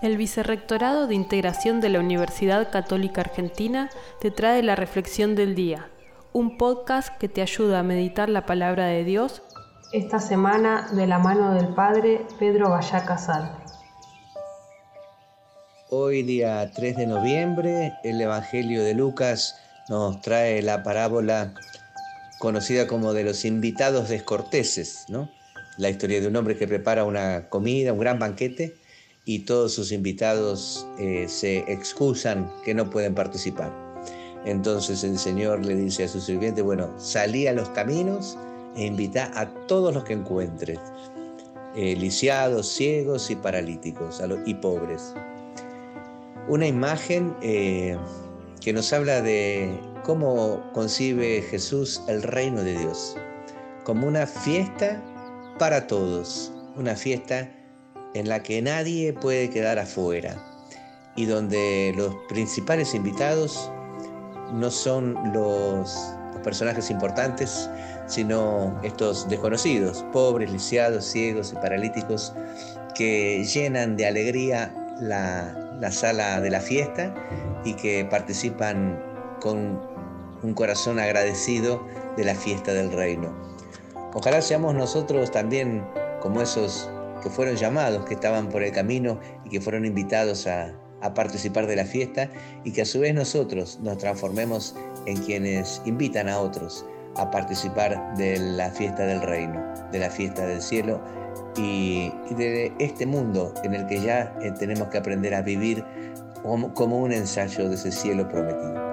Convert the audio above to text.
El Vicerrectorado de Integración de la Universidad Católica Argentina te trae la Reflexión del Día, un podcast que te ayuda a meditar la palabra de Dios esta semana de la mano del Padre Pedro Vallá Casal. Hoy día 3 de noviembre el Evangelio de Lucas nos trae la parábola conocida como de los invitados descorteses, ¿no? La historia de un hombre que prepara una comida, un gran banquete, y todos sus invitados eh, se excusan que no pueden participar. Entonces el Señor le dice a su sirviente, bueno, salí a los caminos e invita a todos los que encuentres, eh, lisiados, ciegos y paralíticos y pobres. Una imagen eh, que nos habla de cómo concibe Jesús el reino de Dios, como una fiesta para todos, una fiesta en la que nadie puede quedar afuera y donde los principales invitados no son los, personajes importantes, sino estos desconocidos, pobres, lisiados, ciegos y paralíticos, que llenan de alegría la, la sala de la fiesta y que participan con un corazón agradecido de la fiesta del reino. Ojalá seamos nosotros también como esos que fueron llamados, que estaban por el camino y que fueron invitados a, participar de la fiesta y que a su vez nosotros nos transformemos en quienes invitan a otros a participar de la fiesta del reino, de la fiesta del cielo y, de este mundo en el que ya eh, tenemos que aprender a vivir como un ensayo de ese cielo prometido.